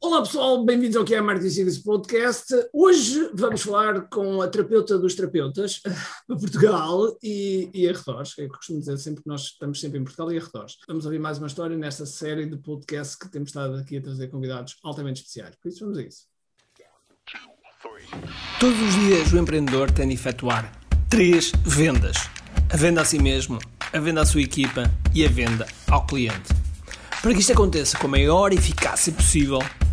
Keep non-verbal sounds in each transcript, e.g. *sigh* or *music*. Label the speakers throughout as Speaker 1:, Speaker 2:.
Speaker 1: Olá pessoal, bem-vindos ao que é a Martin Podcast. Hoje vamos falar com a terapeuta dos terapeutas *laughs* de Portugal e, e arredores. Eu costumo dizer sempre que nós estamos sempre em Portugal e arredores. Vamos ouvir mais uma história nesta série de podcasts que temos estado aqui a trazer convidados altamente especiais. Por isso vamos a isso.
Speaker 2: Todos os dias o empreendedor tem de efetuar três vendas: a venda a si mesmo, a venda à sua equipa e a venda ao cliente. Para que isto aconteça com a maior eficácia possível,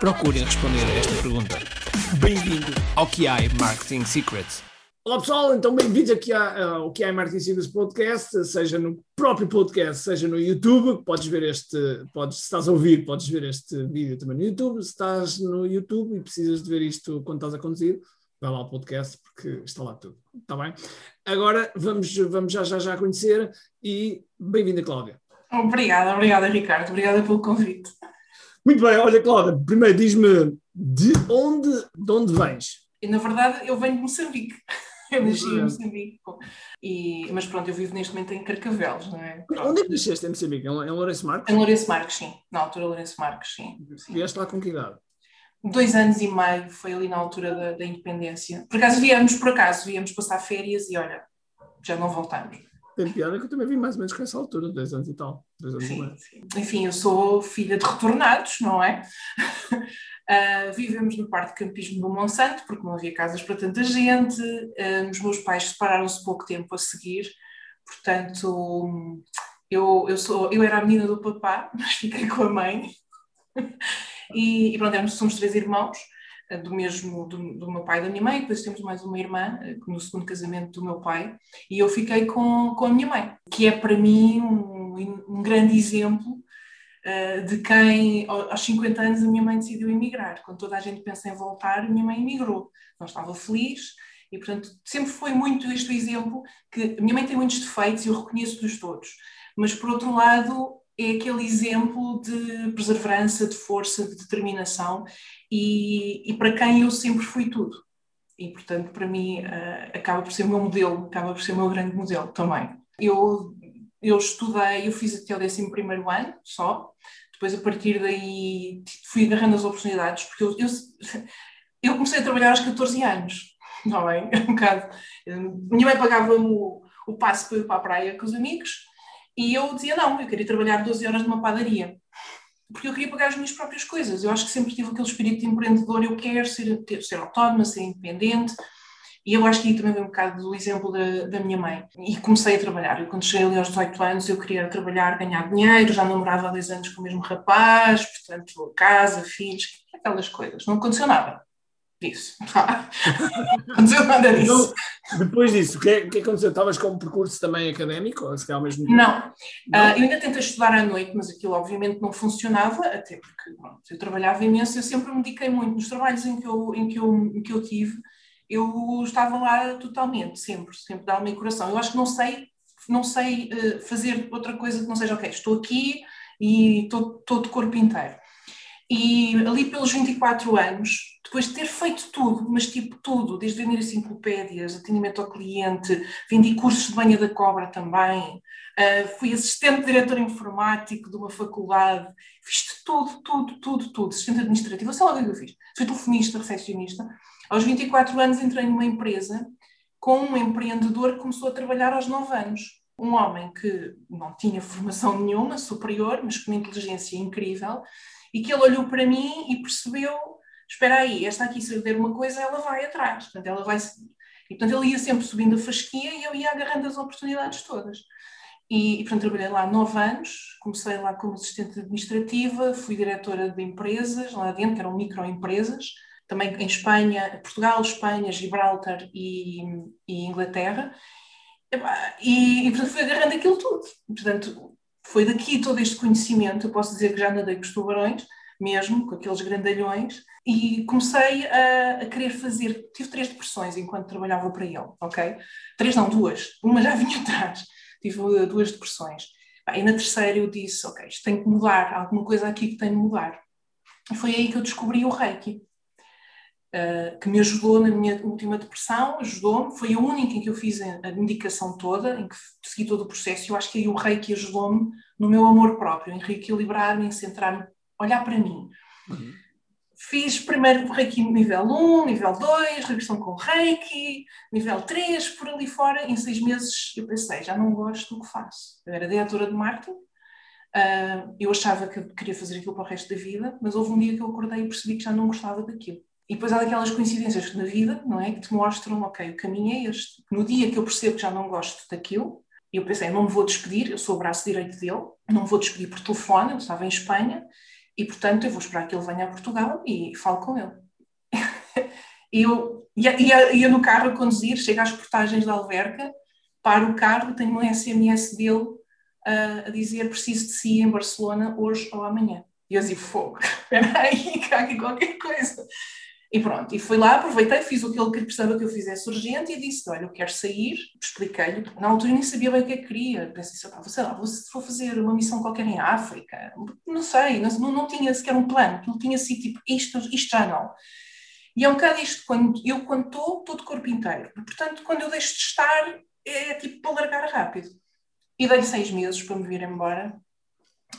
Speaker 2: procurem responder a esta pergunta. Bem-vindo ao QI Marketing Secrets.
Speaker 1: Olá pessoal, então bem-vindos aqui ao QI Marketing Secrets Podcast, seja no próprio podcast, seja no YouTube, podes ver este, podes, se estás a ouvir, podes ver este vídeo também no YouTube, se estás no YouTube e precisas de ver isto quando estás a conduzir, vai lá ao podcast porque está lá tudo, está bem? Agora vamos, vamos já, já, já conhecer e bem-vinda Cláudia.
Speaker 3: Obrigada, obrigada Ricardo, obrigada pelo convite.
Speaker 1: Muito bem, olha Cláudia, primeiro diz-me de onde, de onde vens?
Speaker 3: E na verdade eu venho de Moçambique. *laughs* Eu nasci em Moçambique. E, mas pronto, eu vivo neste momento em Carcavelos, não é? Pronto.
Speaker 1: Onde é que nasceste em Moçambique? Em Lourenço Marques?
Speaker 3: Em Lourenço Marques, sim. Na altura Lourenço Marques, sim. sim.
Speaker 1: Vieste lá com que idade?
Speaker 3: Dois anos e meio, foi ali na altura da, da independência. Por acaso viemos, por acaso, viemos passar férias e olha, já não voltamos.
Speaker 1: Tem piada que eu também vim mais ou menos com essa altura, dois anos e tal. Dois anos
Speaker 3: sim,
Speaker 1: e
Speaker 3: sim. Enfim, eu sou filha de retornados, não é? Uh, *laughs* vivemos no Parque de Campismo do Monsanto, porque não havia casas para tanta gente. Uh, os meus pais separaram-se pouco tempo a seguir, portanto, eu, eu, sou, eu era a menina do papá, *laughs* mas fiquei com a mãe. *laughs* e, e pronto, somos três irmãos, do mesmo, do, do, meu pai e da minha mãe, depois temos mais uma irmã, no segundo casamento do meu pai, e eu fiquei com, com a minha mãe, que é para mim um, um grande exemplo de quem, aos 50 anos, a minha mãe decidiu emigrar. Quando toda a gente pensa em voltar, a minha mãe emigrou. Não estava feliz e, portanto, sempre foi muito este o exemplo que a minha mãe tem muitos defeitos e eu reconheço-los todos, mas, por outro lado, é aquele exemplo de perseverança, de força, de determinação e, e para quem eu sempre fui tudo. E, portanto, para mim, uh, acaba por ser o meu modelo, acaba por ser o meu grande modelo também. Eu eu estudei, eu fiz até o 11 ano só, depois a partir daí fui agarrando as oportunidades, porque eu, eu, eu comecei a trabalhar aos 14 anos, não é? *laughs* Um bocado. Minha mãe pagava-me o, o passe para ir para a praia com os amigos e eu dizia não, eu queria trabalhar 12 horas numa padaria. Porque eu queria pagar as minhas próprias coisas. Eu acho que sempre tive aquele espírito de empreendedor. Eu quero ser, ter, ser autónoma, ser independente. E eu acho que aí também vem um bocado do exemplo da, da minha mãe. E comecei a trabalhar. Eu, quando cheguei ali aos 18 anos, eu queria trabalhar, ganhar dinheiro, já namorava há 10 anos com o mesmo rapaz, portanto, casa, filhos, aquelas coisas. Não aconteceu nada disso. *laughs* não aconteceu nada disso.
Speaker 1: Depois disso, o que, é, que aconteceu? Estavas com um percurso também académico? Ou se ao mesmo?
Speaker 3: Não. Uh, eu ainda tentei estudar à noite, mas aquilo obviamente não funcionava, até porque eu trabalhava imenso, eu sempre me dediquei muito nos trabalhos em que eu, em que eu, em que eu tive eu estava lá totalmente, sempre, sempre dá me coração. Eu acho que não sei, não sei uh, fazer outra coisa que não seja, ok, estou aqui e estou, estou de corpo inteiro. E ali pelos 24 anos, depois de ter feito tudo, mas tipo tudo, desde vender enciclopédias, atendimento ao cliente, vendi cursos de banha da cobra também, uh, fui assistente diretor informático de uma faculdade, fiz tudo, tudo, tudo, tudo, assistente administrativo, sei lá o que eu fiz, fui telefonista, recepcionista, aos 24 anos entrei numa empresa com um empreendedor que começou a trabalhar aos 9 anos. Um homem que não tinha formação nenhuma, superior, mas com uma inteligência incrível, e que ele olhou para mim e percebeu: espera aí, esta aqui se der uma coisa, ela vai atrás, portanto, ela vai E portanto, ele ia sempre subindo a fasquia e eu ia agarrando as oportunidades todas. E, e portanto, trabalhei lá nove anos, comecei lá como assistente administrativa, fui diretora de empresas lá dentro, eram microempresas, também em Espanha, Portugal, Espanha, Gibraltar e, e Inglaterra. E, e, portanto, fui agarrando aquilo tudo. Portanto, foi daqui todo este conhecimento. Eu posso dizer que já nadei com os tubarões, mesmo, com aqueles grandalhões, e comecei a, a, querer fazer. Tive três depressões enquanto trabalhava para ele, ok? Três, não, duas. Uma já *laughs* vinha atrás. Tive uh, duas depressões. E na terceira eu disse: ok, isto tem que mudar, há alguma coisa aqui que tem de mudar. E foi aí que eu descobri o Reiki. Uh, que me ajudou na minha última depressão, ajudou-me, foi a única em que eu fiz a, medicação toda, em que segui todo o processo, e eu acho que aí o Reiki ajudou-me no meu amor próprio, em reequilibrar-me, em centrar-me, olhar para mim. Uhum. Fiz primeiro Reiki nível 1, nível 2, regressão com Reiki, nível 3, por ali fora. Em seis meses eu pensei, já não gosto do que faço. Eu era diretora de marketing, uh, eu achava que queria fazer aquilo para o resto da vida, mas houve um dia que eu acordei e percebi que já não gostava daquilo. E depois há daquelas coincidências na vida, não é? Que te mostram, ok, o caminho é este. No dia que eu percebo que já não gosto daquilo, eu pensei, não me vou despedir, eu sou o braço direito dele, não me vou despedir por telefone, eu estava em Espanha, e portanto eu vou esperar que ele venha a Portugal e falo com ele. *laughs* e eu ia, ia, ia, no carro a conduzir, chego às portagens da alverca, paro o carro, tenho um SMS dele uh, a dizer preciso de si em Barcelona hoje ou amanhã. E eu dizia, fogo, *laughs* espera aí, cague qualquer coisa. E pronto, e fui lá, aproveitei, fiz o que ele precisava que eu fizesse urgente e disse: Olha, eu quero sair. Expliquei-lhe. Na altura eu nem sabia bem o que é que queria. Pensei: sei lá, vou, vou fazer uma missão qualquer em África. Não sei, não, não tinha sequer um plano. Não tinha assim, tipo, isto, isto já não. E é um bocado isto: quando, eu, quando estou, estou de corpo inteiro. Portanto, quando eu deixo de estar, é tipo para largar rápido. E dei seis meses para me vir embora.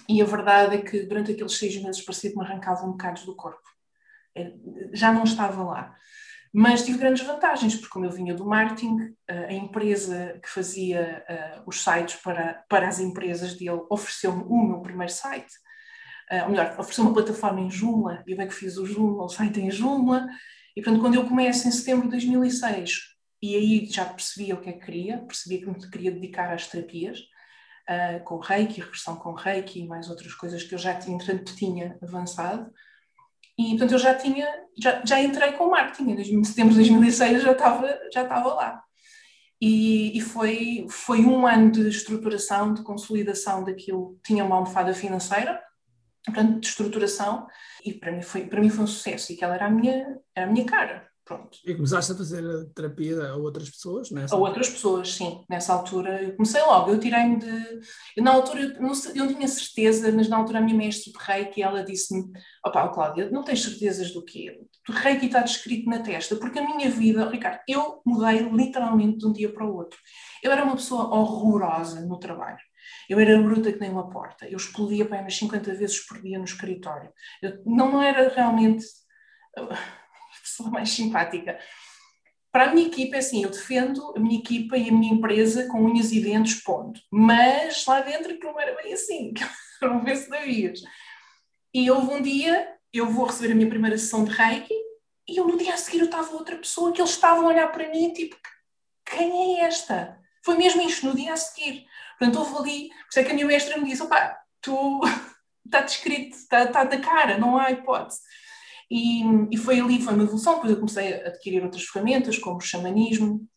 Speaker 3: E a verdade é que durante aqueles seis meses parecia que me arrancavam bocados do corpo já não estava lá. Mas tive grandes vantagens, porque como eu vinha do marketing, a empresa que fazia uh, os sites para, para as empresas dele ofereceu-me o meu primeiro site, uh, ou melhor, ofereceu uma plataforma em Joomla, e eu é que fiz o Joomla, o site em Joomla, e portanto quando eu começo em setembro de 2006, e aí já percebia o que é que queria, percebia que me queria dedicar às terapias, com Reiki, regressão com Reiki e mais outras coisas que eu já entretanto, tinha avançado, e, portanto, eu já tinha, já, já entrei com marketing, em setembro de 2006 já estava, já estava lá. E, e, foi, foi um ano de estruturação, de consolidação daquilo. Tinha uma almofada financeira, portanto, de estruturação, e para mim foi, para mim foi um sucesso, e aquela era a minha, era a minha cara. Pronto.
Speaker 1: E começaste a fazer terapia a outras pessoas,
Speaker 3: não é? A outras pessoas, sim. Nessa altura, eu comecei logo, eu tirei-me de... Eu, na altura, eu não, eu não tinha certeza, mas na altura a minha mestre de Reiki, ela disse-me, opá, Cláudia, não tens certezas do quê? O Reiki está descrito na testa, porque a minha vida, Ricardo, eu mudei literalmente de um dia para o outro. Eu era uma pessoa horrorosa no trabalho. Eu era bruta que nem uma porta. Eu explodia para umas 50 vezes por dia no escritório. Eu, não era realmente pessoa mais simpática. Para a minha equipa, é assim, eu defendo a minha equipa e a minha empresa com unhas e dentes, ponto. Mas lá dentro aquilo não era bem assim, *laughs* eram vencedorias. E houve um dia, eu vou receber a minha primeira sessão de Reiki, e eu no dia a seguir eu estava outra pessoa que eles estavam a olhar para mim, tipo, quem é esta? Foi mesmo isto, no dia a seguir. Portanto, houve ali, por isso é que a minha mestra me disse, opá, tu, *laughs* está descrito, está, está da cara, não há hipótese. E, e foi ali, foi uma evolução, depois eu comecei a adquirir outras ferramentas, como o xamanismo,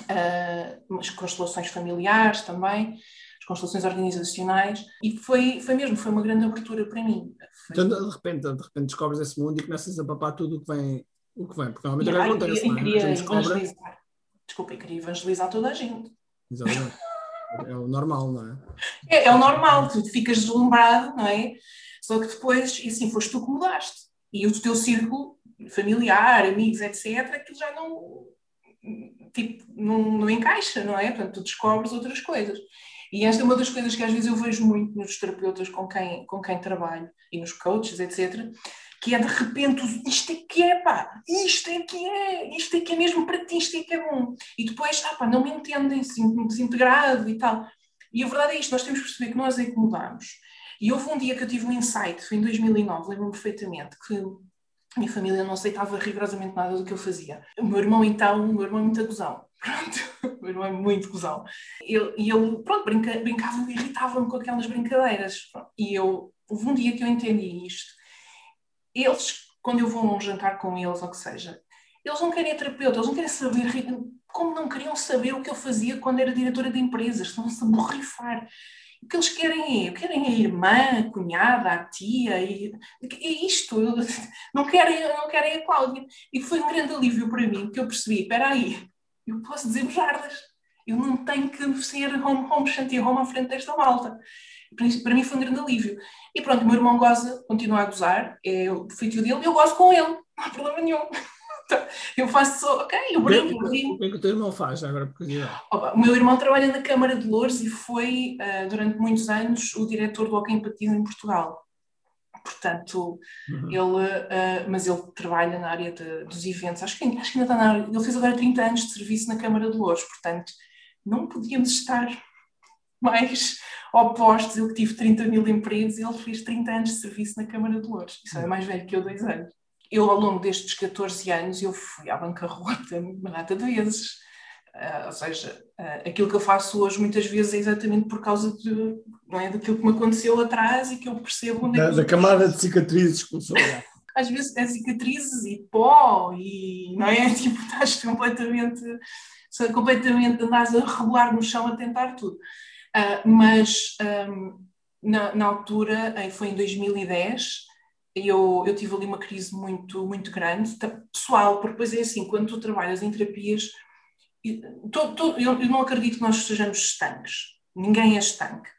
Speaker 3: uh, as constelações familiares também, as constelações organizacionais, e foi, foi mesmo, foi uma grande abertura para mim.
Speaker 1: Foi... Então, de repente, de repente descobres esse mundo e começas a papar tudo o que vem, o que vem porque normalmente yeah, acontece,
Speaker 3: não é? Queria evangelizar. Desculpa, eu queria evangelizar toda a gente.
Speaker 1: Exatamente. É o normal, não é?
Speaker 3: É, é o normal, tu ficas deslumbrado, não é? Só que depois, e assim, foste tu que mudaste e o teu círculo familiar, amigos, etc., aquilo já não, tipo, não, não encaixa, não é? Portanto, tu descobres outras coisas. E esta é uma das coisas que às vezes eu vejo muito nos terapeutas com quem, com quem trabalho e nos coaches, etc., que é de repente, isto é que é, pá, isto é que é, isto é que é mesmo para ti, isto é que é bom. E depois, ah, pá, não me entendem, assim, desintegrado e tal. E a verdade é isto, nós temos que perceber que nós é que mudamos. E houve um dia que eu tive um insight, foi em 2009, lembro-me perfeitamente, que minha família não aceitava rigorosamente nada do que eu fazia. O meu irmão, então, o meu irmão é muito gozão. *laughs* Pronto, o meu irmão é muito gozão. E ele, pronto, brinca, brincava e irritava-me com aquelas brincadeiras. E eu, houve um dia que eu entendi isto. Eles, quando eu vou a um jantar com eles, ou que seja, eles não querem terapeuta, eles não querem saber, como não queriam saber o que eu fazia quando era diretora de empresas, estão-se a borrifar. O que eles querem é, querem a irmã, a cunhada, a tia, e, é isto, *laughs* não querem, não querem a Cláudia. E foi um grande alívio para mim, porque eu percebi, espera aí, eu posso dizer jardas, eu não tenho que ser home, home, shanty home à frente desta malta. Para mim foi um grande alívio. E pronto, o meu irmão goza, continua a gozar, é o feitio dele, eu gozo com ele, não há problema nenhum. Eu faço, ok, eu brinco.
Speaker 1: O que é que o teu irmão faz agora por
Speaker 3: O meu irmão trabalha na Câmara de Louros e foi, uh, durante muitos anos, o diretor do Hockey Empatia em Portugal. Portanto, uhum. ele, uh, mas ele trabalha na área de, dos eventos, acho que, acho que ainda está na área, ele fez agora 30 anos de serviço na Câmara de Louros, portanto, não podíamos estar mais *laughs* opostos. Eu que tive 30 mil empregos e ele fez 30 anos de serviço na Câmara de Louros. Isso é mais velho que eu, dois anos. Eu, ao longo destes 14 anos, eu fui à bancarrota *laughs* uma data de vezes. Uh, ou seja, uh, aquilo que eu faço hoje muitas vezes é exatamente por causa de, não é, daquilo que me aconteceu atrás e que eu percebo
Speaker 1: é
Speaker 3: que
Speaker 1: da, camada de cicatrizes que começou *laughs*
Speaker 3: Às vezes é cicatrizes e pó e não é? *laughs* Tipo, estás completamente, completamente andas a rebolar no chão a tentar tudo. Uh, mas um, na, na, altura, foi em 2010, eu, eu tive ali uma crise muito, muito grande, pessoal, porque depois é assim, quando tu trabalhas em terapias, eu, eu não acredito que nós sejamos estanques, ninguém é estanque,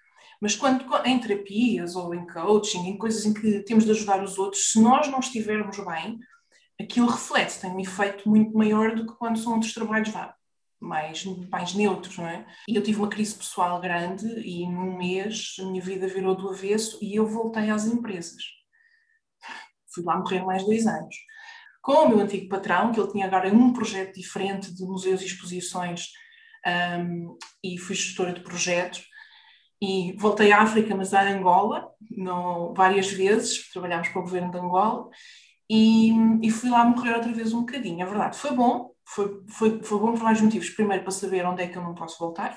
Speaker 3: mas quando em terapias ou em coaching, em coisas em que temos de ajudar os outros, se nós não estivermos bem, aquilo reflete, tem um efeito muito maior do que quando são outros trabalhos vá, mais, mais neutros, não é? E eu tive uma crise pessoal grande e num mês a minha vida virou do avesso e eu voltei às empresas. Fui lá morrer mais dois anos. Com o meu antigo patrão, que ele tinha agora um projeto diferente de museus e exposições um, e fui gestora de projetos, e voltei à África, mas a Angola, no, várias vezes, trabalhámos para o governo de Angola, e, e, fui lá morrer outra vez um bocadinho. É verdade, foi bom, foi, foi, foi bom por vários motivos. Primeiro, para saber onde é que eu não posso voltar,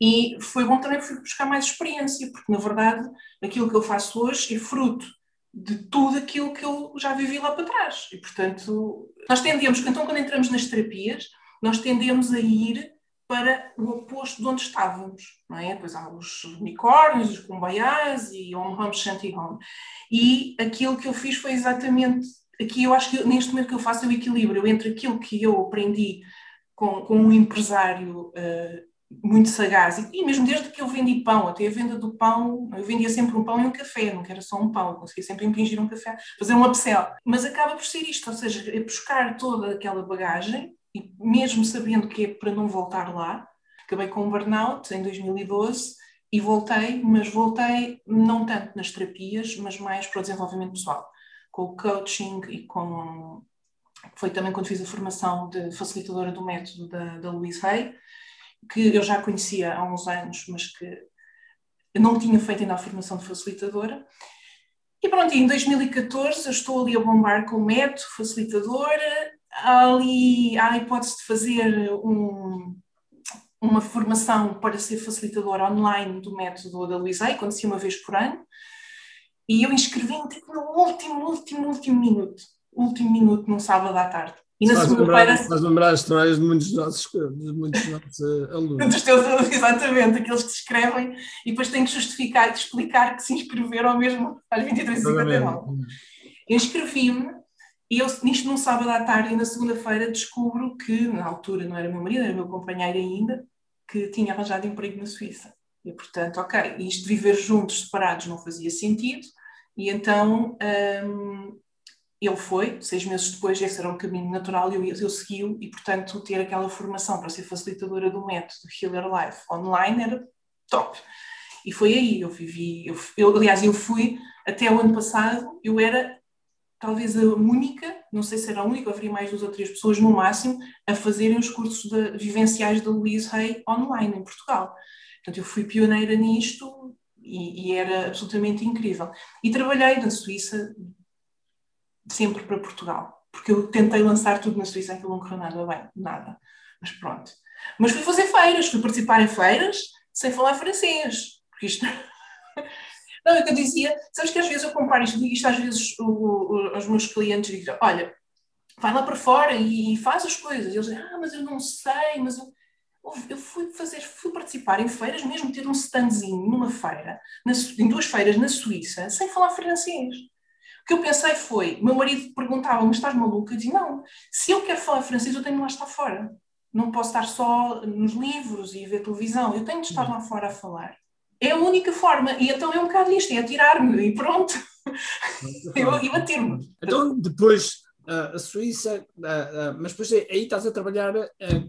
Speaker 3: e foi bom também fui buscar mais experiência, porque na verdade aquilo que eu faço hoje é fruto de tudo aquilo que eu já vivi lá para trás. E portanto, nós tendemos, então quando entramos nas terapias, nós tendemos a ir para o oposto de onde estávamos, não é? Pois há os unicórnios, os kumbaiás e home home shanty home. E aquilo que eu fiz foi exatamente aqui eu acho que neste momento que eu faço o equilíbrio entre aquilo que eu aprendi com, com um empresário uh, muito sagaz, e, mesmo desde que eu vendi pão, até a venda do pão, eu vendia sempre um pão e um café, não era só um pão, conseguia sempre impingir um café, fazer um upsell, mas acaba por ser isto, ou seja, é buscar toda aquela bagagem, e mesmo sabendo que é para não voltar lá, acabei com um burnout em 2012, e voltei, mas voltei não tanto nas terapias, mas mais para o desenvolvimento pessoal com o coaching e com. Foi também quando fiz a formação de facilitadora do método da, da Louise Hay, que eu já conhecia há uns anos, mas que não tinha feito ainda a formação de facilitadora. E pronto, em 2014 eu estou ali a bombar com o método facilitadora, há ali há a hipótese de fazer um, uma formação para ser facilitadora online do método da Hay, acontecia uma vez por ano. E eu inscrevi-me tipo, no último, último, último minuto. Último minuto, num sábado à tarde. E
Speaker 1: na segunda-feira. Faz lembrar as histórias de muitos nossos, de muitos nossos uh, alunos.
Speaker 3: Dos teus alunos, *laughs* exatamente, aqueles que se inscrevem e depois têm que justificar e explicar que se inscreveram mesmo às 23h59. Eu inscrevi-me e eu, nisto num sábado à tarde e na segunda-feira descubro que, na altura não era meu marido, era meu companheiro ainda, que tinha arranjado emprego na Suíça. E portanto, ok, isto de viver juntos, separados, não fazia sentido e então um, ele foi, seis meses depois, esse era um caminho natural e eu, eu segui e, portanto, ter aquela formação para ser facilitadora do método Healer Life online era top. E foi aí, eu vivi, eu, eu, aliás, eu fui até o ano passado, eu era talvez a única, não sei se era a única, haveria mais duas ou três pessoas no máximo, a fazerem os cursos de, vivenciais da Louise Hay online em Portugal. Portanto, eu fui pioneira nisto e, e, era absolutamente incrível. E trabalhei na Suíça sempre para Portugal, porque eu tentei lançar tudo na Suíça, aquilo não correu nada bem, nada. Mas pronto. Mas fui fazer feiras, fui participar em feiras sem falar francês, porque isto. *laughs* Não, é que eu dizia, sabes que às vezes eu comparo isto, digo isto às vezes aos meus clientes, digo, olha, vai lá para fora e, e faz as coisas. E eles dizem, ah, mas eu não sei, mas eu... Eu fui fazer, fui participar em feiras, mesmo ter um standzinho numa feira, na, em duas feiras na Suíça, sem falar francês. O que eu pensei foi, meu marido perguntava, mas estás maluca? Eu disse, não, se eu quero falar francês, eu tenho de lá estar fora. Não posso estar só nos livros e ver televisão, eu tenho de estar lá fora a falar. É a única forma, e então é um bocado isto, é atirar-me e pronto. *laughs* eu, eu atiro-me.
Speaker 1: Então, depois, a Suíça, mas depois aí estás a trabalhar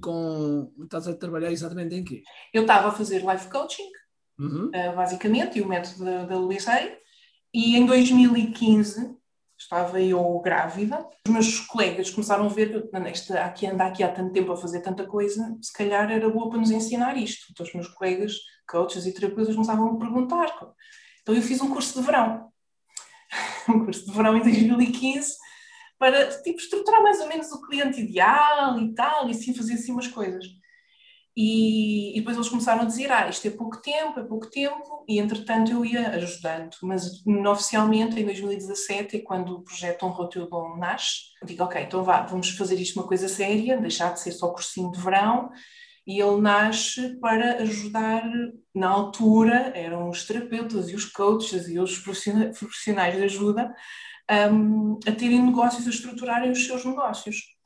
Speaker 1: com. Estás a trabalhar exatamente em quê?
Speaker 3: Eu estava a fazer life coaching, uhum. basicamente, e o método da, da Louise Hay, e em 2015 estava eu grávida. Os meus colegas começaram a ver que nesta, aqui anda aqui há tanto tempo a fazer tanta coisa, se calhar era boa para nos ensinar isto. Então os meus colegas, coaches e terapeutas, começavam a perguntar. Então eu fiz um curso de verão. *laughs* um curso de verão em 2015 para tipo, estruturar mais ou menos o cliente ideal e tal, e assim fazer assim umas coisas. E, e, depois eles começaram a dizer, ah, isto é pouco tempo, é pouco tempo, e entretanto eu ia ajudando, mas oficialmente em 2017 é quando o projeto Honra o Teu Dom nasce, digo, ok, então vá, vamos fazer isto uma coisa séria, deixar de ser só cursinho de verão, e ele nasce para ajudar, na altura eram os terapeutas e os coaches e os profissionais de ajuda um, a terem negócios, a estruturarem os seus negócios.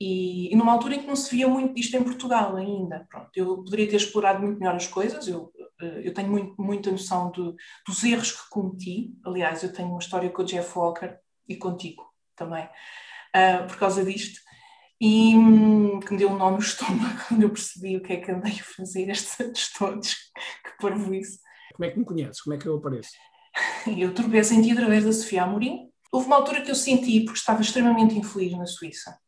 Speaker 3: E, e, numa altura em que não se via muito isto em Portugal ainda. Pronto, eu poderia ter explorado muito melhor as coisas, eu, eh, eu tenho muito, muita noção de, dos erros que cometi. Aliás, eu tenho uma história com o Jeff Walker e contigo também, uh, por causa disto. E hum, que me deu um nó no estômago *laughs* quando eu percebi o que é que andei a fazer estes anos todos, que parvo isso.
Speaker 1: Como é que me conheces? Como é que eu apareço? *laughs*
Speaker 3: Eu tropecei em ti através da Sofia Amorim, Houve uma altura que eu senti, porque estava extremamente infeliz na Suíça,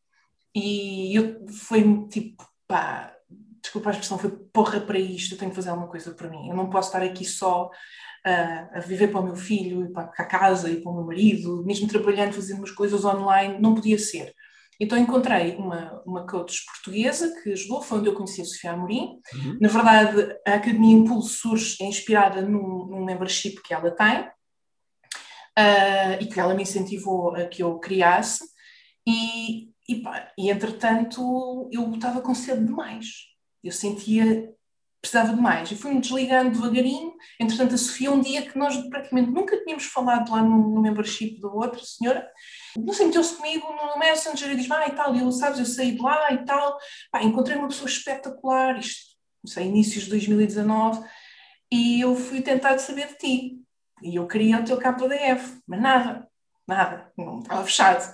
Speaker 3: e eu foi tipo, pá, desculpa a expressão, foi porra para isto, eu tenho que fazer alguma coisa para mim. Eu não posso estar aqui só uh, a viver para o meu filho, e para a casa, e para o meu marido, mesmo trabalhando, fazendo umas coisas online, não podia ser. Então encontrei uma, uma coach portuguesa que ajudou, foi onde eu conheci a Sofia Amorim. Uhum. Na verdade, a Academia Impulso surge é inspirada num, num membership que ela tem, uh, e que ela me incentivou a que eu criasse, e, e, pá, e entretanto eu estava com sede demais. Eu sentia precisava de mais. E fui-me desligando devagarinho. Entretanto, a Sofia, um dia que nós praticamente nunca tínhamos falado lá no, no membership da outra senhora, não sei, meteu-se comigo no Messenger e diz: Ah, e tal, e eu, sabes, eu saí de lá e tal. Pá, encontrei uma pessoa espetacular, isto, não sei, inícios de 2019, e eu fui tentar saber de ti. E eu queria o teu KDF, mas nada, nada, não estava fechado.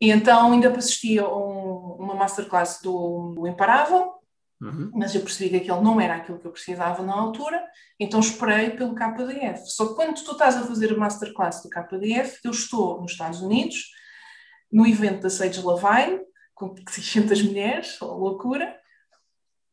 Speaker 3: E então ainda assistia a um, uma masterclass do, do Imparável, uhum. mas eu percebi que aquilo não era aquilo que eu precisava na altura, então esperei pelo KDF. Só que quando tu estás a fazer a masterclass do KDF, eu estou nos Estados Unidos, no evento da Sage Lavine, com 600 *laughs* mulheres, loucura,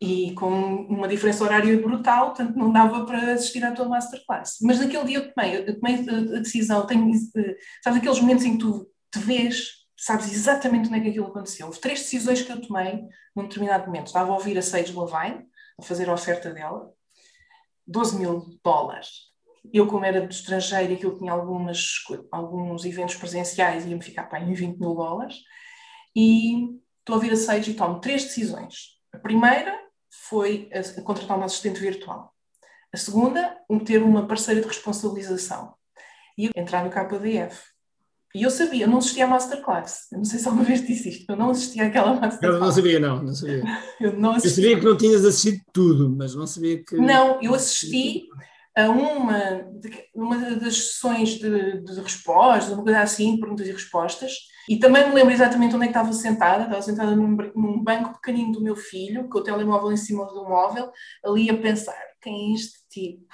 Speaker 3: e com uma diferença horária brutal, portanto não dava para assistir à tua masterclass. Mas naquele dia eu tomei, eu tomei a decisão, tenho, eh, sabes aqueles momentos em que tu te vês, sabes exatamente onde é que aquilo aconteceu. Houve três decisões que eu tomei num determinado momento. Estava a ouvir a Sage Lavine, a fazer a oferta dela, 12 mil dólares. Eu, como era do estrangeiro aquilo tinha algumas, alguns eventos presenciais, ia-me ficar pá, em 20 mil dólares. E estou a ouvir a Sage e tomo três decisões. A primeira foi a, a contratar uma assistente virtual. A segunda, um, ter uma parceira de responsabilização. E entrar no KDF. E eu sabia, eu não assistia à Masterclass. Eu não sei se alguma vez disse isto, eu não assistia àquela Masterclass.
Speaker 1: Eu não sabia, não, não sabia. *laughs* eu, não eu sabia que não tinhas assistido tudo, mas não sabia que.
Speaker 3: Não, eu assisti a uma, de, uma das sessões de, de respostas, uma coisa assim, perguntas e respostas, e também me lembro exatamente onde é que estava sentada, estava sentada num, num banco pequenino do meu filho, com o telemóvel em cima do móvel, ali a pensar, quem é este tipo?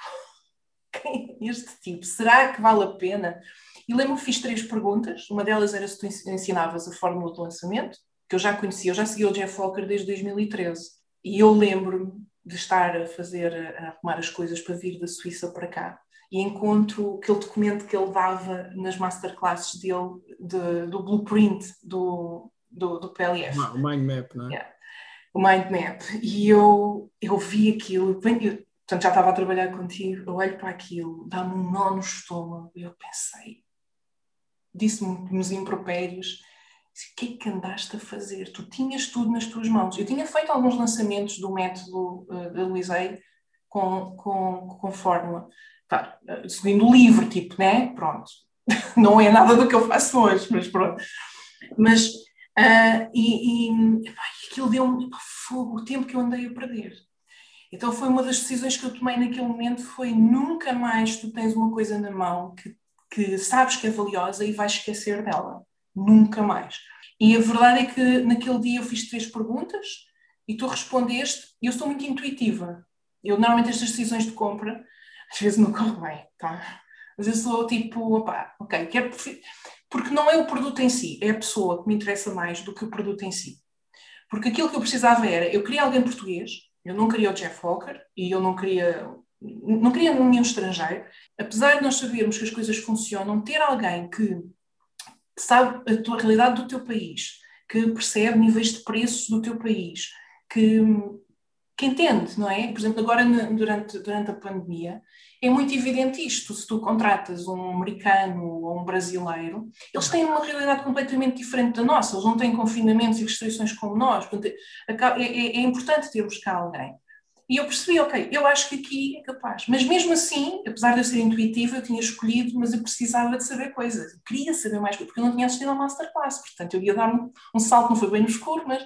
Speaker 3: Este tipo? Será que vale a pena? E lembro-me fiz três perguntas, uma delas era se tu ensinavas a fórmula do lançamento, que eu já conhecia, eu já segui o Jeff Walker desde 2013, e eu lembro-me de estar a fazer, a arrumar as coisas para vir da Suíça para cá e encontro aquele documento que ele dava nas masterclasses dele de, do blueprint do, do, do PLF.
Speaker 1: O mind map, não é?
Speaker 3: Yeah. O mind map. E eu, eu vi aquilo, eu, portanto já estava a trabalhar contigo, eu olho para aquilo, dá-me um nó no estômago eu pensei, disse-me nos impropérios, o que é que andaste a fazer? Tu tinhas tudo nas tuas mãos. Eu tinha feito alguns lançamentos do método uh, da Luizei com, com, com fórmula, uh, seguindo o livro, tipo, né? Pronto. *laughs* Não é nada do que eu faço hoje, mas pronto. Mas, uh, e, e epá, aquilo deu-me fogo, o tempo que eu andei a perder. Então foi uma das decisões que eu tomei naquele momento, foi nunca mais tu tens uma coisa na mão que, que sabes que é valiosa e vais esquecer dela nunca mais. E a verdade é que naquele dia eu fiz três perguntas e tu respondeste, e eu sou muito intuitiva. Eu normalmente estas decisões de compra, às vezes não corre bem, tá? Mas eu sou tipo, opá, ok, quero porque não é o produto em si, é a pessoa que me interessa mais do que o produto em si. Porque aquilo que eu precisava era, eu queria alguém português, eu não queria o Jeff Walker e eu não queria não queria nenhum estrangeiro. Apesar de nós sabermos que as coisas funcionam, ter alguém que sabe a tua realidade do teu país, que percebe níveis de preço do teu país, que, que entende, não é? Por exemplo, agora durante, durante a pandemia, é muito evidente isto. Se tu contratas um americano ou um brasileiro, eles têm uma realidade completamente diferente da nossa, eles não têm confinamentos e restrições como nós. Portanto, é, é, é importante termos cá alguém. E eu percebi, ok, eu acho que aqui é capaz. Mas mesmo assim, apesar de eu ser intuitiva, eu tinha escolhido, mas eu precisava de saber coisas. Eu queria saber mais coisas, porque eu não tinha assistido ao Masterclass. Portanto, eu ia dar um, um salto, não foi bem no escuro, mas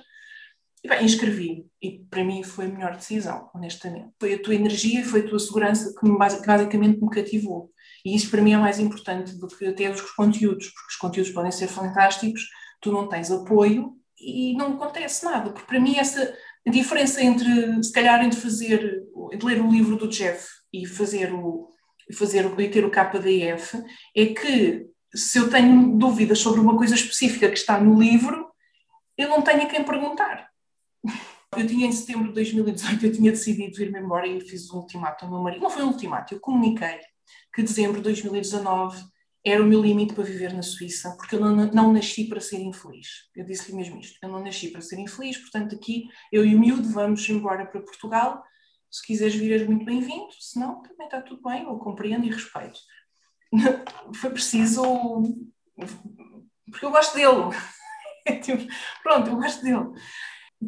Speaker 3: inscrevi-me. E para mim foi a melhor decisão, honestamente. Foi a tua energia e foi a tua segurança que, me, que basicamente me cativou. E isso para mim é mais importante do que até os conteúdos, porque os conteúdos podem ser fantásticos, tu não tens apoio e não acontece nada. Porque para mim essa diferença entre, se calhar, entre fazer, entre ler o livro do Jeff e fazer o, fazer, e ter o KDF, é que se eu tenho dúvidas sobre uma coisa específica que está no livro, eu não tenho a quem perguntar. Eu tinha em setembro de 2018, eu tinha decidido vir-me embora e fiz um ultimato ao meu marido. Não foi um ultimato, eu comuniquei que dezembro de 2019 era o meu limite para viver na Suíça, porque eu não, não nasci para ser infeliz. Eu disse-lhe mesmo isto: eu não nasci para ser infeliz, portanto, aqui eu e o miúdo vamos embora para Portugal. Se quiseres vir, és muito bem-vindo, se não, também está tudo bem, eu compreendo e respeito. *laughs* Foi preciso. porque eu gosto dele. *laughs* Tipo, pronto, eu gosto dele.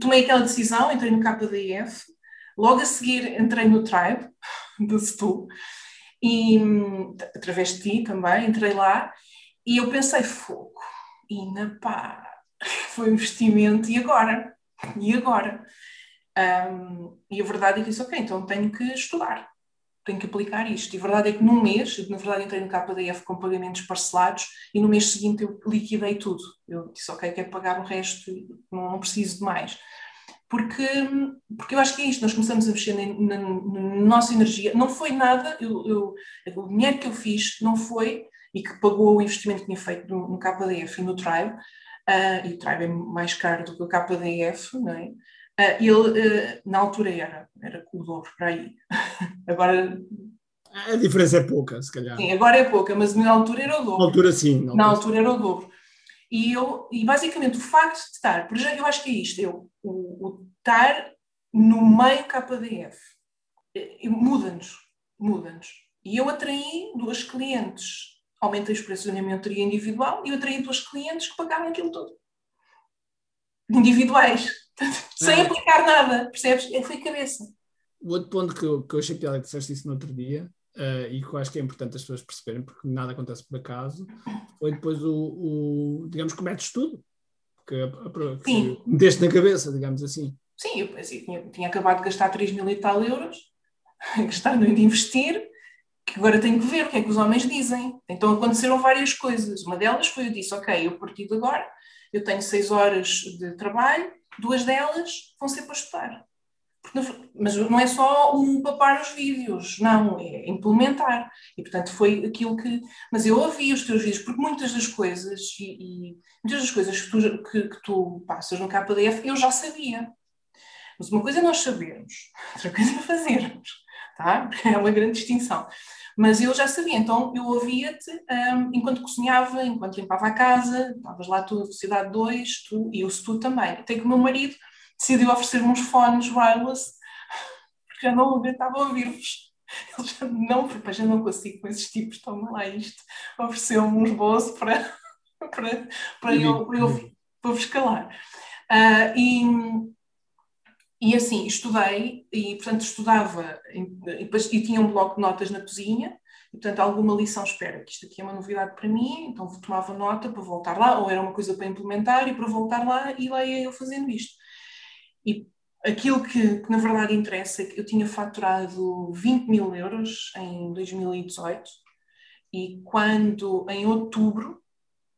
Speaker 3: Tomei aquela decisão, entrei no KDF, logo a seguir entrei no Tribe, *laughs* do Stu e através de ti também, entrei lá e eu pensei, fogo, na pá, *laughs* foi um investimento, e agora? E agora? Um, e a verdade é que disse, ok, então tenho que estudar, tenho que aplicar isto. E a verdade é que num mês, na verdade entrei no KDF com pagamentos parcelados e no mês seguinte eu liquidei tudo. Eu disse, ok, quero pagar o resto, não, não preciso de mais porque, porque eu acho que é isto, nós começamos a mexer na, na, na nossa energia, não foi nada, eu, eu, o dinheiro que eu fiz não foi, e que pagou o investimento que tinha feito no, no KDF e no Tribe, uh, e o Tribe é mais caro do que o KDF, não é? Uh, ele, uh, na altura era, era o dobro para aí, *laughs* agora...
Speaker 1: A diferença é pouca, se calhar.
Speaker 3: Sim, agora é pouca, mas na altura era o dobro.
Speaker 1: Na altura sim.
Speaker 3: Na, na altura era o dobro. E, eu, e basicamente o facto de estar, por exemplo, eu acho que é isto, eu, o, o estar no meio KDF eh, muda-nos, muda-nos. E eu atraí duas clientes, aumentei os preços da minha mentoria individual e eu atraí duas clientes que pagavam aquilo todo. Individuais, *laughs* sem aplicar nada, percebes? É, foi cabeça.
Speaker 1: O outro ponto que eu, que eu achei piada que disseste isso no outro dia uh, e que eu acho que é importante as pessoas perceberem, porque nada acontece por acaso, foi depois o, o digamos, que metes tudo, que, que meteste na cabeça, digamos assim.
Speaker 3: Sim, eu assim, tinha, tinha, acabado de gastar 3 mil e tal euros, *laughs* gastar no de investir, que agora tenho que ver o que é que os homens dizem. Então aconteceram várias coisas. Uma delas foi eu disse, ok, eu a partir de agora, eu tenho 6 horas de trabalho, duas delas vão ser para estudar. Mas não é só um papar os vídeos, não, é implementar. E portanto foi aquilo que. Mas eu ouvi os teus vídeos, porque muitas das coisas, e, e muitas das coisas que tu, que, que tu passas no KDF eu já sabia. Mas uma coisa é nós sabermos, *laughs* outra coisa é fazermos, tá? *laughs* É uma grande distinção. Mas eu já sabia, então eu ouvia-te um, enquanto cozinhava, enquanto limpava a casa, estavas lá tu, Cidade 2, tu e o tu também. Até que o meu marido decidiu oferecer-me uns fones wireless, *laughs* porque já não aguentava ouvir-vos. Ele já não, porque já não consigo com esses tipos, toma lá isto. Ofereceu-me uns bolsos para, *laughs* para, para, eu, para, eu, para vos calar. Uh, e, e assim, estudei, e portanto estudava, e, e tinha um bloco de notas na cozinha, e portanto alguma lição espera, que isto aqui é uma novidade para mim, então tomava nota para voltar lá, ou era uma coisa para implementar e para voltar lá, e lá ia eu fazendo isto. E aquilo que, que na verdade interessa é que eu tinha faturado 20 mil euros em 2018, e quando, em outubro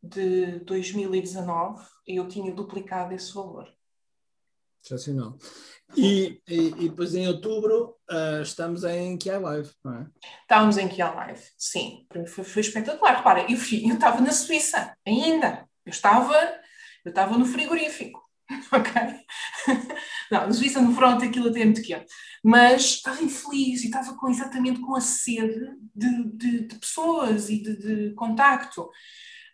Speaker 3: de 2019, eu tinha duplicado esse valor.
Speaker 1: Excepcional. E, e, e, depois em outubro uh, estamos em QI Live, não é?
Speaker 3: Estávamos em QI Live, sim. Foi, foi espetacular. Repara, eu, eu estava na Suíça ainda. Eu estava, eu estava no frigorífico. *laughs* Ok? Não, na Suíça no front aquilo até é muito quente. Mas estava infeliz e estava com, exatamente com a sede de, de, de pessoas e de, de contacto.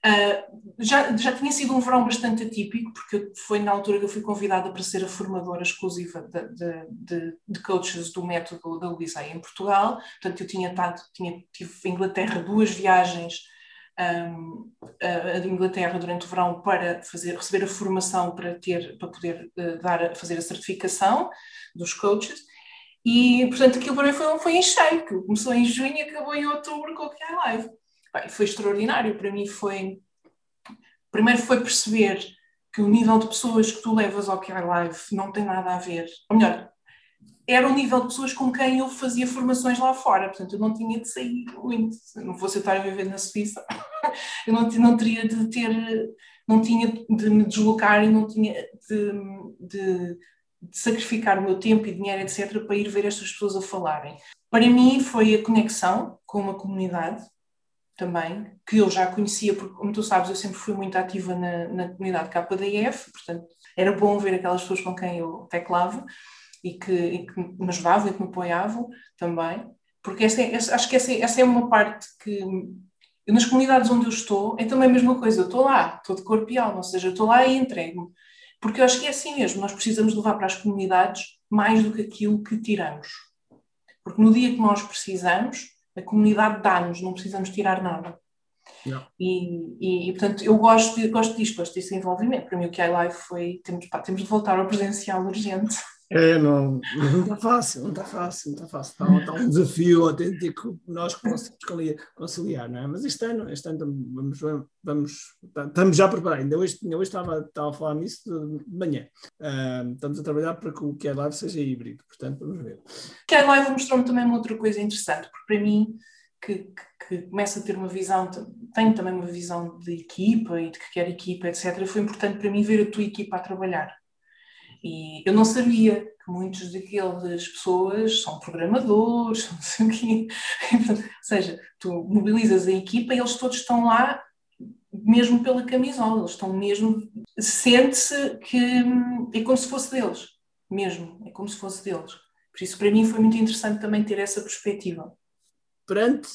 Speaker 3: Uh, já, já tinha sido um verão bastante atípico, porque foi na altura que eu fui convidada para ser a formadora exclusiva de, de, de, de coaches do método da Luísa em Portugal. Portanto, eu tinha estado, tinha, tive em Inglaterra duas viagens um, a, de Inglaterra durante o verão para fazer, receber a formação para, ter, para poder uh, dar, fazer a certificação dos coaches. E, portanto, aquilo para mim foi, foi em cheio, começou em junho e acabou em outubro com o que é live. Bem, foi extraordinário. Para mim foi. Primeiro foi perceber que o nível de pessoas que tu levas ao QI Live não tem nada a ver. Ou melhor, era o nível de pessoas com quem eu fazia formações lá fora. Portanto, eu não tinha de sair muito. Não fosse eu estar a viver na Suíça, *laughs* eu não, não teria de ter. Não tinha de me deslocar e não tinha de, de, de sacrificar o meu tempo e dinheiro, etc., para ir ver estas pessoas a falarem. Para mim, foi a conexão com uma comunidade também, que eu já conhecia, porque, como tu sabes, eu sempre fui muito ativa na, na comunidade KDF, portanto, era bom ver aquelas pessoas com quem eu teclava e que, e que me ajudavam e que me apoiavam também, porque essa é, acho que essa, é, essa é uma parte que nas comunidades onde eu estou é também a mesma coisa, eu estou lá, estou de corpo e alma, ou seja, eu estou lá e entrego-me, porque eu acho que é assim mesmo, nós precisamos levar para as comunidades mais do que aquilo que tiramos, porque no dia que nós precisamos, a comunidade dá-nos, não precisamos tirar nada. E, e, e, portanto, eu gosto, de, gosto disto, gosto desse envolvimento. Para mim, o que é live foi: temos, pá, temos de voltar ao presencial urgente.
Speaker 1: É, não, não está fácil, não está fácil, não está fácil. Está, está um desafio autêntico nós que conseguimos conciliar, não é? Mas este ano, este ano vamos, vamos, estamos já preparados. Ainda hoje, ainda hoje estava, estava a falar nisso de manhã. Uh, estamos a trabalhar para que o que é live seja híbrido, portanto, vamos ver.
Speaker 3: O que é live mostrou-me também uma outra coisa interessante, porque para mim, que, que, que começa a ter uma visão, tenho também uma visão de equipa e de que quer equipa, etc. Foi importante para mim ver a tua equipa a trabalhar e eu não sabia que muitos daquelas pessoas são programadores, *laughs* não sei o quê. Ou seja, tu mobilizas a equipa e eles todos estão lá mesmo pela camisola, eles estão mesmo. Sente-se que é como se fosse deles, mesmo, é como se fosse deles. Por isso, para mim, foi muito interessante também ter essa perspectiva.
Speaker 1: Perante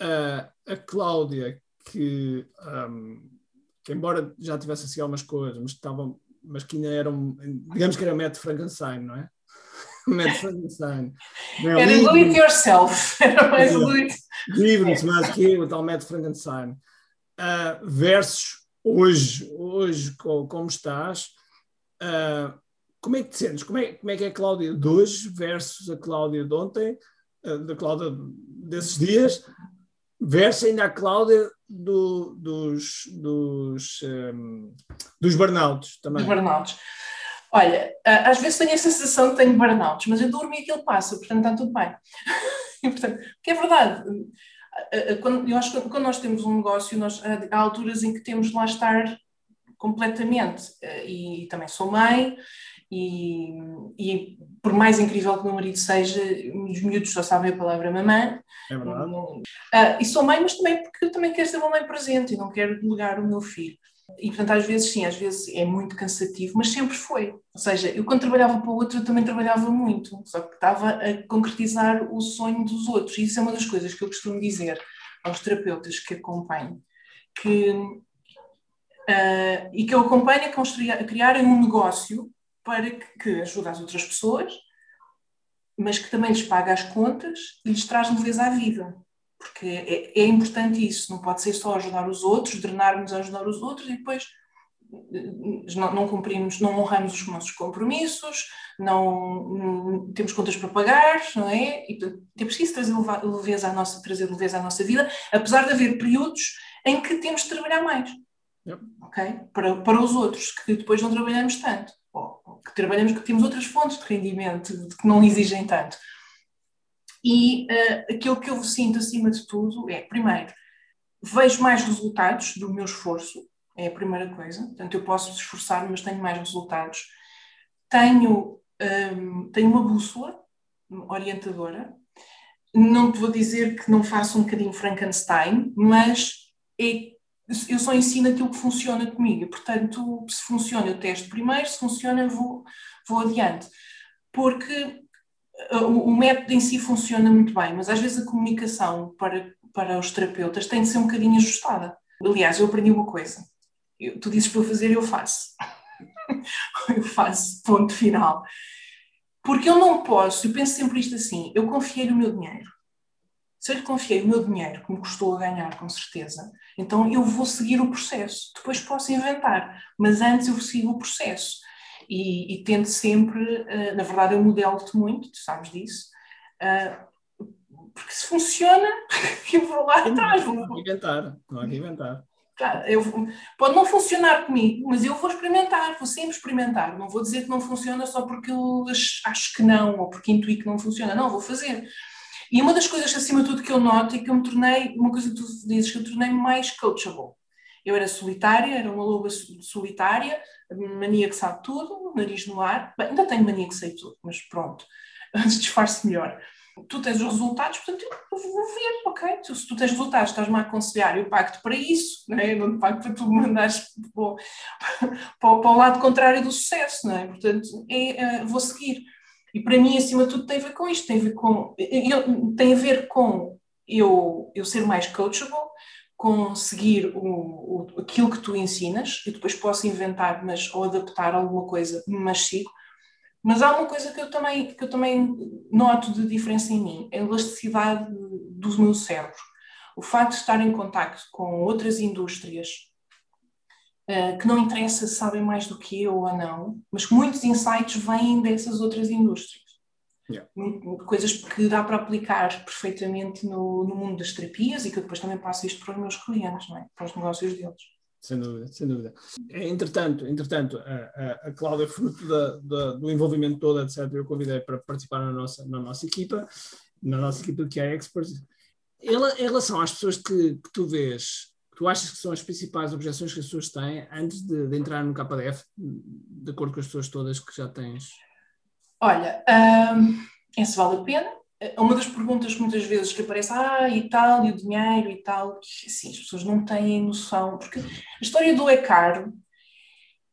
Speaker 1: a, a Cláudia, que, um, que embora já tivesse assim algumas coisas, mas estavam mas que ainda eram, digamos que era método Frankenstein, não é? *laughs* método Frankenstein.
Speaker 3: Era do it yourself, *laughs* era mais do it.
Speaker 1: Livros, mais que o tal método Frankenstein. Uh, versus hoje, hoje como estás, uh, como é que te sentes? Como é, como é que é a Cláudia de hoje versus a Cláudia de ontem, uh, da Cláudia desses dias, versus ainda a Cláudia do, dos, dos, um, dos burnouts também.
Speaker 3: Dos burnouts. Olha, às vezes tenho a sensação de que tenho burnouts, mas eu durmo e aquilo passa, portanto está tudo bem. *laughs* e, portanto, é verdade. Quando, eu acho que quando nós temos um negócio, nós, há alturas em que temos de lá estar completamente. E também sou mãe, e, e, por mais incrível que o meu marido seja, os miúdos só sabem a palavra mamã.
Speaker 1: É verdade.
Speaker 3: Uh, e sou mãe, mas também porque também quero ser uma mãe presente e não quero delegar o meu filho. E portanto, às vezes, sim, às vezes é muito cansativo, mas sempre foi. Ou seja, eu quando trabalhava para o outro, eu também trabalhava muito, só que estava a concretizar o sonho dos outros. E isso é uma das coisas que eu costumo dizer aos terapeutas que acompanho, que, uh, e que eu acompanho a, construir, a criarem um negócio para que, que ajude as outras pessoas, mas que também lhes paga as contas e lhes traz leveza à vida. Porque é, é importante isso, não pode ser só ajudar os outros, drenar-nos a ajudar os outros e depois não, não, cumprimos, não honramos os nossos compromissos, não, não, temos contas para pagar, não é? E temos que isso trazer leveza à nossa, trazer leveza à nossa vida, apesar de haver períodos em que temos de trabalhar mais, yep. ok? Para, para os outros, que depois não trabalhamos tanto, que trabalhamos, que temos outras fontes de rendimento que não exigem tanto. E uh, aquilo que eu sinto acima de tudo é, primeiro, vejo mais resultados do meu esforço, é a primeira coisa. Portanto, eu posso esforçar, mas tenho mais resultados. Tenho, um, tenho uma bússola orientadora. Não te vou dizer que não faço um bocadinho Frankenstein, mas é, eu só ensino aquilo que funciona comigo. Portanto, se funciona, eu testo primeiro, se funciona, vou, vou adiante. Porque uh, o, o método em si funciona muito bem, mas às vezes a comunicação para, para os terapeutas tem de ser um bocadinho ajustada. Aliás, eu aprendi uma coisa eu, tu dizes para eu fazer, eu faço. *laughs* eu faço, ponto final. Porque eu não posso, eu penso sempre isto assim, eu confiei o meu dinheiro. Se eu lhe confiei o meu dinheiro, que me custou a ganhar, com certeza, então eu vou seguir o processo. Depois posso inventar, mas antes eu sigo o processo. E, e tento sempre, uh, na verdade eu modelo-te muito, tu sabes disso, uh, porque se funciona, *laughs* eu vou lá atrás.
Speaker 1: Não há que inventar, não há que inventar
Speaker 3: eu, pode não funcionar comigo, mas eu vou experimentar, vou sempre experimentar. Não vou dizer que não funciona só porque eu acho que não, ou porque intuí que não funciona. Não, vou fazer. E uma das coisas, acima de tudo, que eu noto é que eu me tornei, uma coisa que tu dizes, que eu tornei mais coachable. Eu era solitária, era uma loba solitária, mania que sabe tudo, nariz no ar. Bem, ainda tenho mania que sei tudo, mas pronto, *laughs* disfarce melhor tu tens os resultados, portanto eu vou ver, ok? Se tu tens resultados, estás-me a aconselhar, eu pago-te para isso, não é? eu não te pago para tu mandares para, *laughs* para, o lado contrário do sucesso, não é? Portanto, é, uh, vou seguir. E para mim, acima de tudo, tem a ver com isto, tem a ver com, eu, tem a ver com eu, eu ser mais coachable, com seguir o, o, aquilo que tu ensinas, e depois posso inventar mas, ou adaptar alguma coisa, mas sigo, mas há uma coisa que eu também, que eu também noto de diferença em mim, é a elasticidade do meu cérebro. O facto de estar em contacto com outras indústrias que não interessa se sabem mais do que eu ou não, mas que muitos insights vêm dessas outras indústrias. Yeah. Coisas que dá para aplicar perfeitamente no, no mundo das terapias e que eu depois também passo isto para os meus clientes, é? para os negócios deles
Speaker 1: sem dúvida, sem dúvida. É, entretanto, entretanto a, a, a Cláudia, fruto da, da, do envolvimento todo, etc., eu convidei para participar na nossa, na nossa equipa, na nossa equipa que é Experts. Ela, em relação às pessoas que, que tu vês, tu achas que são as principais objeções que as pessoas têm antes de, de entrar no KDF, de acordo com as pessoas todas que já tens?
Speaker 3: Olha, um, esse vale a pena uma das perguntas muitas vezes que aparece, ah, e tal, e o dinheiro e tal, sim, as pessoas não têm noção, porque a história do é caro,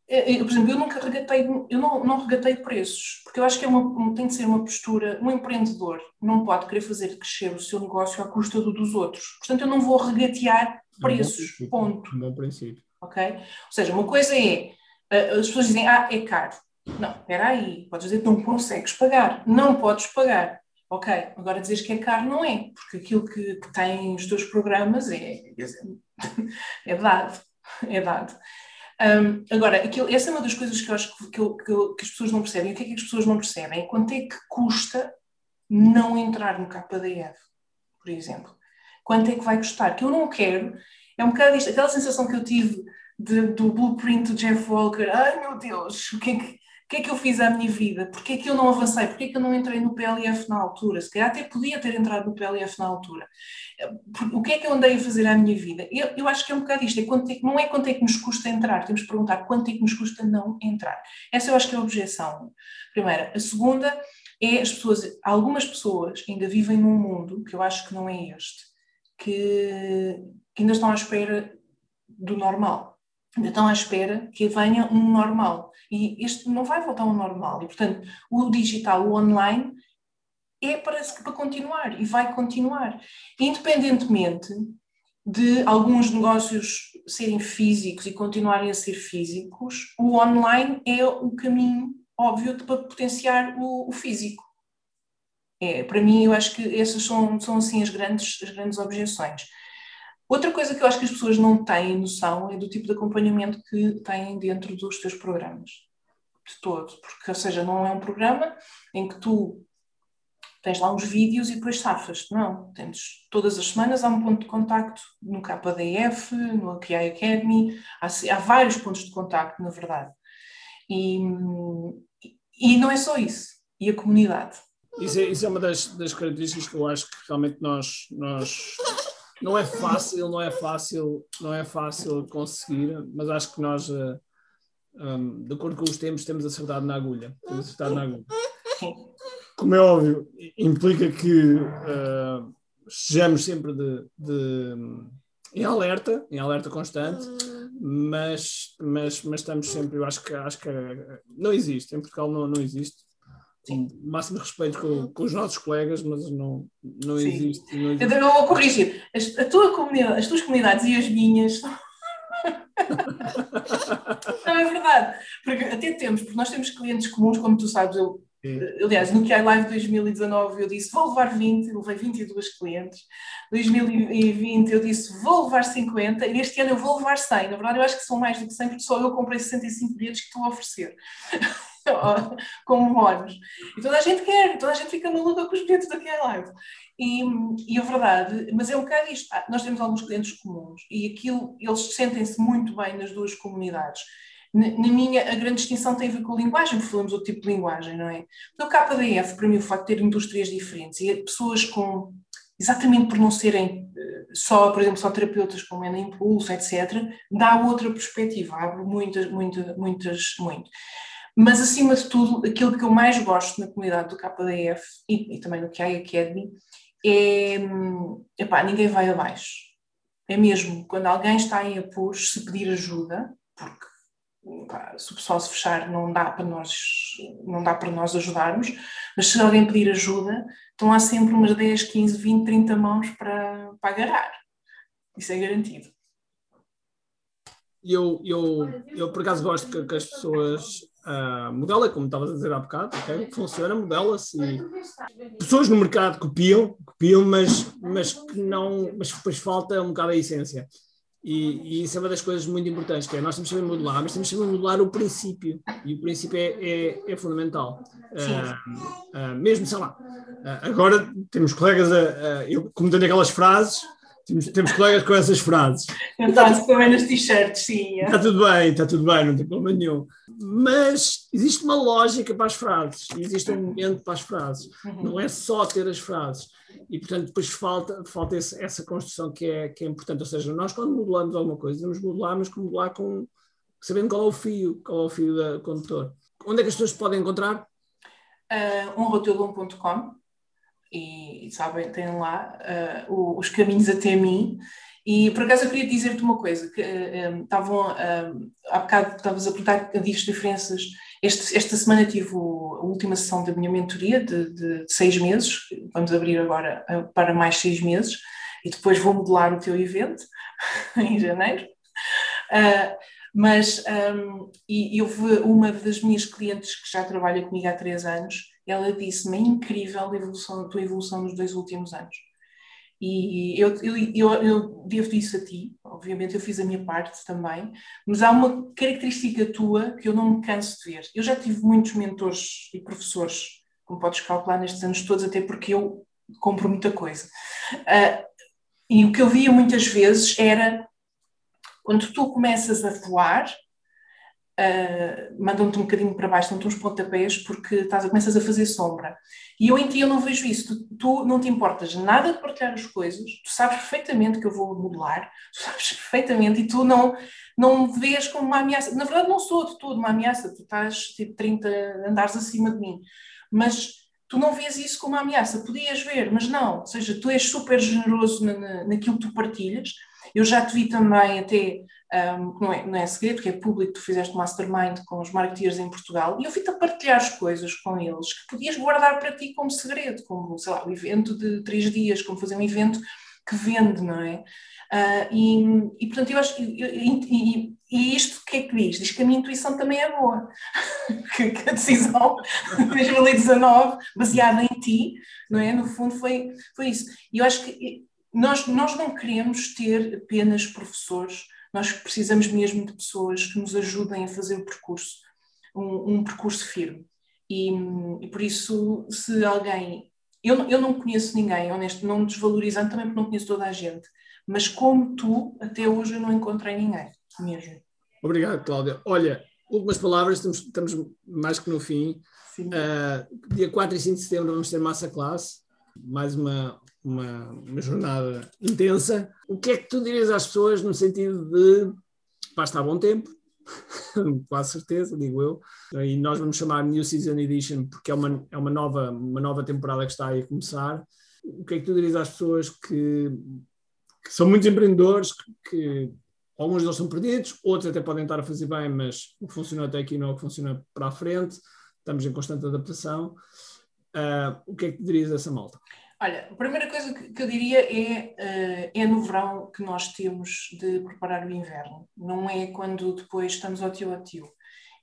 Speaker 3: eu, por exemplo, eu nunca regatei, eu não, não regatei preços, porque eu acho que é uma, tem de ser uma postura, um empreendedor não pode querer fazer crescer o seu negócio à custa do dos outros, portanto eu não vou regatear preços,
Speaker 1: é um
Speaker 3: ponto.
Speaker 1: Um bom princípio.
Speaker 3: Ok? Ou seja, uma coisa é, as pessoas dizem, ah, é caro. Não, espera aí, podes dizer que não consegues pagar, não podes pagar Ok, agora dizes que é caro, não é, porque aquilo que, que tem os teus programas é, *laughs* é dado, é dado. Um, agora, aquilo, essa é uma das coisas que eu acho que, que, que, as pessoas não percebem. O que é que as pessoas não percebem? É quanto é que custa não entrar no KDF, por exemplo. Quanto é que vai custar? Que eu não quero, é um bocado isto, aquela sensação que eu tive de, do blueprint do Jeff Walker, ai meu Deus, o que é que o que é que eu fiz à minha vida? Porquê é que eu não avancei? Porquê é que eu não entrei no PLF na altura? Se calhar até podia ter entrado no PLF na altura. O que é que eu andei a fazer à minha vida? Eu, eu acho que é um bocado isto, é quanto é, não é quanto é que nos custa entrar, temos que perguntar quanto é que nos custa não entrar. Essa eu acho que é a objeção. Primeira. A segunda é as pessoas, algumas pessoas ainda vivem num mundo, que eu acho que não é este, que, que ainda estão à espera do normal ainda estão à espera que venha um normal. E este não vai voltar ao normal. E, portanto, o digital, o online, é para, continuar e vai continuar. Independentemente de alguns negócios serem físicos e continuarem a ser físicos, o online é o caminho óbvio para potenciar o, o físico. É, para mim, eu acho que essas são, são assim as grandes, as grandes objeções. Outra coisa que eu acho que as pessoas não têm noção é do tipo de acompanhamento que têm dentro dos teus programas. De todo. Porque, ou seja, não é um programa em que tu tens lá uns vídeos e depois safas. Não. Tens, todas as semanas há um ponto de contacto no KDF, no API Academy, há, há vários pontos de contacto, na verdade. E, e não é só isso. E a comunidade.
Speaker 1: Isso é, isso é uma das, das características que eu acho que realmente nós, nós não é fácil, não é fácil, não é fácil conseguir, mas acho que nós, eh, um, de acordo com os tempos, temos acertado na agulha. Temos acertado na agulha. Como é óbvio, implica que uh, estejamos sempre de, de, em alerta, em alerta constante, mas, mas, mas estamos sempre, eu acho que, acho que não existe, em Portugal não, não existe Sim. máximo respeito com, com, os nossos colegas, mas não, não, existe, não existe.
Speaker 3: Eu vou corrigir. As, a tua comunidade, as tuas comunidades e as minhas. *laughs* não é verdade. Porque até temos, porque nós temos clientes comuns, como tu sabes, eu. Aliás, no QI Live 2019 eu disse vou levar 20, levei 22 clientes. 2020 eu disse vou levar 50 e este ano eu vou levar 100. Na verdade, eu acho que são mais do que 100 porque só eu comprei 65 bilhetes que estou a oferecer. *laughs* como bónus. E toda a gente quer, toda a gente fica maluca com os bilhetes daquela live. E, e a verdade, mas é um bocado isto. Ah, nós temos alguns clientes comuns e aquilo, eles sentem-se muito bem nas duas comunidades. Na, na, minha, a grande distinção tem a ver com a linguagem, porque falamos outro tipo de linguagem, não é? No KDF, para mim, o facto de ter indústrias diferentes e pessoas com, exatamente por não serem eh, só, por exemplo, só terapeutas como é na Impulso, etc., dá outra perspectiva, abre muitas, muitas, muitas, muito. Mas, acima de tudo, aquilo que eu mais gosto na comunidade do KDF e, e também no QI Academy é, epá, ninguém vai abaixo. É mesmo, quando alguém está em apuros, se pedir ajuda, porque se o pessoal se fechar não dá para nós, não dá para nós ajudarmos, mas se alguém pedir ajuda, estão lá sempre umas 10, 15, 20, 30 mãos para, para agarrar. Isso é garantido.
Speaker 1: Eu, eu, eu por acaso gosto que, que as pessoas Uh, modela, como estavas a dizer há bocado, okay? funciona, modela-se. Pessoas no mercado copiam, copiam, mas, mas que não, mas depois falta um bocado a essência. E, e, isso é uma das coisas muito importantes, que é nós temos que saber modelar, mas temos que saber modelar o princípio, e o princípio é, é, é fundamental. Uh, uh, mesmo, sei lá, agora temos colegas, a, eu, como tenho aquelas frases, temos, temos colegas com essas frases.
Speaker 3: Eu faço também nas t-shirts, sim.
Speaker 1: Está tudo bem, está tudo bem, não tem problema nenhum. Mas existe uma lógica para as frases, existe um momento para as frases. Uhum. Não é só ter as frases. E, portanto, depois falta, falta esse, essa construção que é, que é importante. Ou seja, nós, quando modelamos alguma coisa, devemos modelar, mas modelar com, sabendo qual é o fio, qual é o fio da condutor. Onde é que as pessoas podem encontrar?
Speaker 3: Uh, e, sabem, têm lá uh, os caminhos até mim. E por acaso eu queria dizer-te uma coisa, que uh, estavam, uh, há bocado estavas a perguntar as diferenças. Este, esta semana tive a última sessão da minha mentoria de, de, seis meses, vamos abrir agora para mais seis meses, e depois vou modelar o teu evento *laughs* em janeiro. Uh, mas um, e, e houve uma das minhas clientes que já trabalha comigo há três anos, ela disse-me, é incrível a, evolução, a tua evolução nos dois últimos anos. E eu, eu, eu, eu devo isso a ti, obviamente eu fiz a minha parte também, mas há uma característica tua que eu não me canso de ver. Eu já tive muitos mentores e professores, como podes calcular nestes anos todos, até porque eu compro muita coisa. Uh, e o que eu via muitas vezes era quando tu começas a voar, uh, mandam-te um bocadinho para baixo, dão-te uns pontapés porque estás, começas a fazer sombra. E eu em ti eu não vejo isso. Tu, tu, não te importas nada de partilhar as coisas, tu sabes perfeitamente que eu vou modelar, *laughs* tu sabes perfeitamente e tu não, não me vês como uma ameaça. Na verdade, não sou de todo uma ameaça, tu estás tipo 30 andares acima de mim. Mas tu não vês isso como uma ameaça. Podias ver, mas não. Ou seja, tu és super generoso na, na, naquilo que tu partilhas. Eu já te vi também até um, não, é, não é segredo, que é público, tu fizeste mastermind com os marketeers em Portugal e eu vi-te a partilhar as coisas com eles que podias guardar para ti como segredo, como, sei lá, um evento de três dias, como fazer um evento que vende, não é? Uh, e, e, portanto, eu acho, e, e, e, isto o que é que diz? Diz que a minha intuição também é boa, *laughs* que, que, a decisão *laughs* de 2019, baseada em ti, não é? No fundo foi, foi isso. E eu acho que nós, nós não queremos ter apenas professores, nós precisamos mesmo de pessoas que nos ajudem a fazer o percurso, um, um percurso firme. E, e, por isso, se alguém. Eu, eu não conheço ninguém, honesto, não desvalorizando também porque não conheço toda a gente, mas como tu, até hoje eu não encontrei ninguém, mesmo.
Speaker 1: Obrigado, Cláudia. Olha, últimas palavras, estamos, estamos mais que no fim. Uh, dia 4 e 5 de setembro vamos ter massa classe, mais uma, uma, uma, jornada intensa. O que é que tu dirias às pessoas no sentido de está a bom tempo, *laughs* com certeza, digo eu, e nós vamos chamar New Season Edition porque é uma, é uma, nova, uma nova temporada que está aí a começar. O que é que tu dirias às pessoas que, que são muitos empreendedores, que, que alguns deles são perdidos, outros até podem estar a fazer bem, mas o que funcionou até aqui não é o que funciona para a frente estamos em constante adaptação. Uh, o que é que dirias a essa malta?
Speaker 3: Olha, a primeira coisa que, eu diria é, uh, é no verão que nós temos de preparar o inverno, não é quando depois estamos ao tio a tio.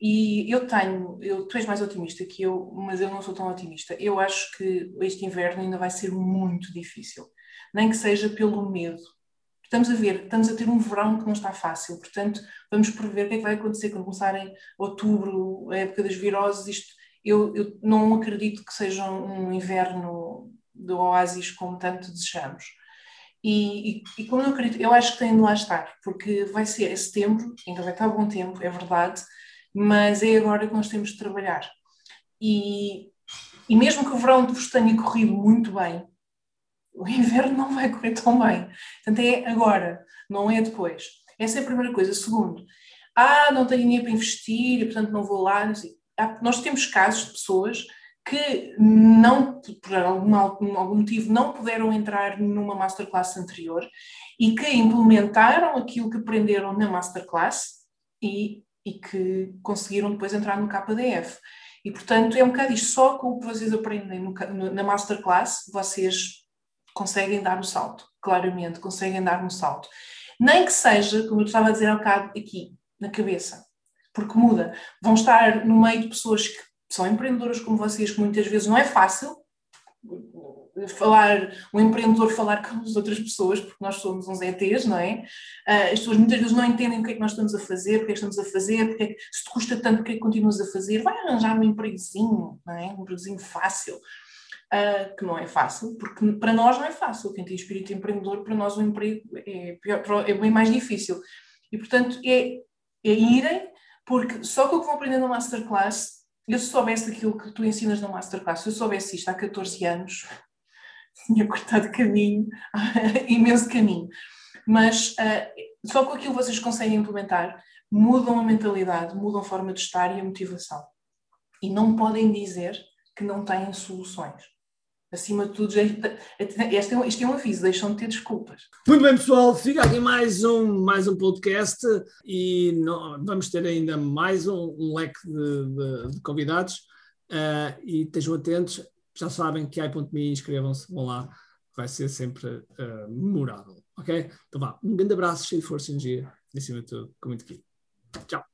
Speaker 3: E eu tenho, eu, tu és mais otimista que eu, mas eu não sou tão otimista. Eu acho que este inverno ainda vai ser muito difícil, nem que seja pelo medo. Estamos a ver, estamos a ter um verão que não está fácil, portanto, vamos prever o que é que vai acontecer quando começarem outubro, a época das viroses. Isto, eu, eu não acredito que seja um inverno de oásis como tanto desejamos. E, e, e, como eu acredito, eu acho que tem de lá estar, porque vai ser setembro, ainda vai estar bom tempo, é verdade, mas é agora que nós temos de trabalhar. E, e mesmo que o verão vos tenha corrido muito bem, o inverno não vai correr tão bem. Portanto, é agora, não é depois. Essa é a primeira coisa. Segundo, ah, não tenho dinheiro para investir, portanto não vou lá. Nós temos casos de pessoas que não, por algum, algum motivo, não puderam entrar numa masterclass anterior e que implementaram aquilo que aprenderam na masterclass e, e que conseguiram depois entrar no KDF. E, portanto, é um bocado isto. Só com o que vocês aprendem no, na masterclass, vocês conseguem dar o salto, claramente, conseguem dar um salto. Nem que seja, como eu estava a dizer há um bocado aqui, na cabeça, porque muda. Vão estar no meio de pessoas que são empreendedoras como vocês, que muitas vezes não é fácil falar, um empreendedor falar com as outras pessoas, porque nós somos uns ETs, não é? Ah, as pessoas muitas vezes não entendem o que é que nós estamos a fazer, porque é que estamos a fazer, porque é que, se te custa tanto, porque é que continuas a fazer? Vai arranjar um empregozinho, não é? Um empregozinho fácil uh, que não é fácil, porque para nós não é fácil. Quem tem espírito empreendedor, para nós o emprego é, pior, é bem mais difícil. E, portanto, é, é irem, porque só com o que vão aprender na Masterclass, eu se soubesse aquilo que tu ensinas na Masterclass, se eu soubesse isto há 14 anos, *laughs* tinha cortado caminho, *laughs* imenso caminho. Mas uh, só com aquilo vocês conseguem implementar, mudam a mentalidade, mudam a forma de estar e a motivação. E não podem dizer que não têm soluções acima de tudo, este é, isto é um aviso, deixam de ter desculpas.
Speaker 1: Muito bem, pessoal, fica aqui mais um, mais um podcast e vamos ter ainda mais um, um leque de, de, de convidados uh, e estejam atentos, já sabem que ai.me, inscrevam-se, vão lá, vai ser sempre uh, memorável, ok? Então vá, um grande abraço, cheio de força e energia, acima de tudo, com muito aqui. Tchau.